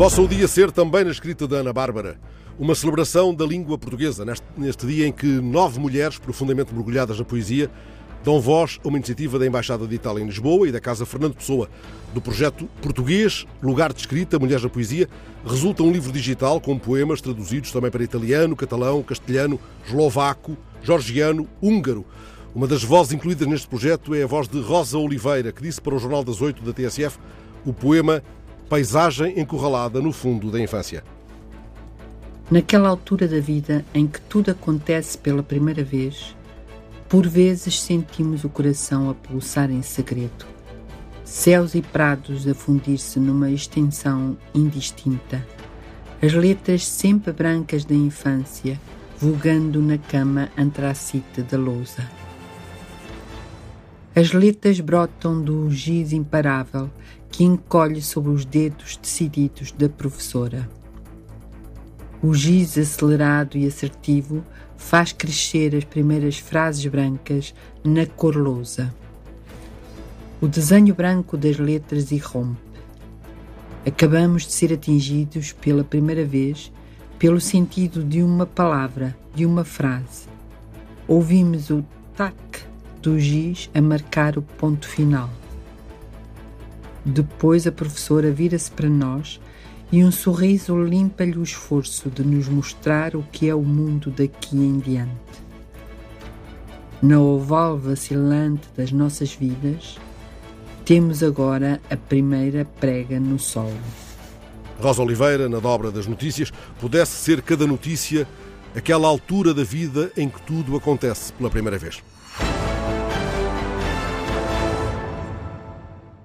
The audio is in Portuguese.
Possa o dia ser também na escrita da Ana Bárbara uma celebração da língua portuguesa, neste, neste dia em que nove mulheres profundamente mergulhadas na poesia dão voz a uma iniciativa da Embaixada de Itália em Lisboa e da Casa Fernando Pessoa. Do projeto Português, Lugar de Escrita, Mulheres na Poesia, resulta um livro digital com poemas traduzidos também para italiano, catalão, castelhano, eslovaco, georgiano, húngaro. Uma das vozes incluídas neste projeto é a voz de Rosa Oliveira, que disse para o Jornal das Oito da TSF o poema paisagem encurralada no fundo da infância. Naquela altura da vida em que tudo acontece pela primeira vez, por vezes sentimos o coração a pulsar em segredo. Céus e prados a fundir-se numa extensão indistinta. As letras sempre brancas da infância, vulgando na cama antracite da lousa. As letras brotam do giz imparável que encolhe sobre os dedos decididos da professora. O giz acelerado e assertivo faz crescer as primeiras frases brancas na cor lousa. O desenho branco das letras irrompe. Acabamos de ser atingidos pela primeira vez pelo sentido de uma palavra, de uma frase. Ouvimos o tac do giz a marcar o ponto final. Depois a professora vira-se para nós e um sorriso limpa-lhe o esforço de nos mostrar o que é o mundo daqui em diante. Na oval vacilante das nossas vidas, temos agora a primeira prega no solo. Rosa Oliveira, na dobra das notícias, pudesse ser cada notícia aquela altura da vida em que tudo acontece pela primeira vez.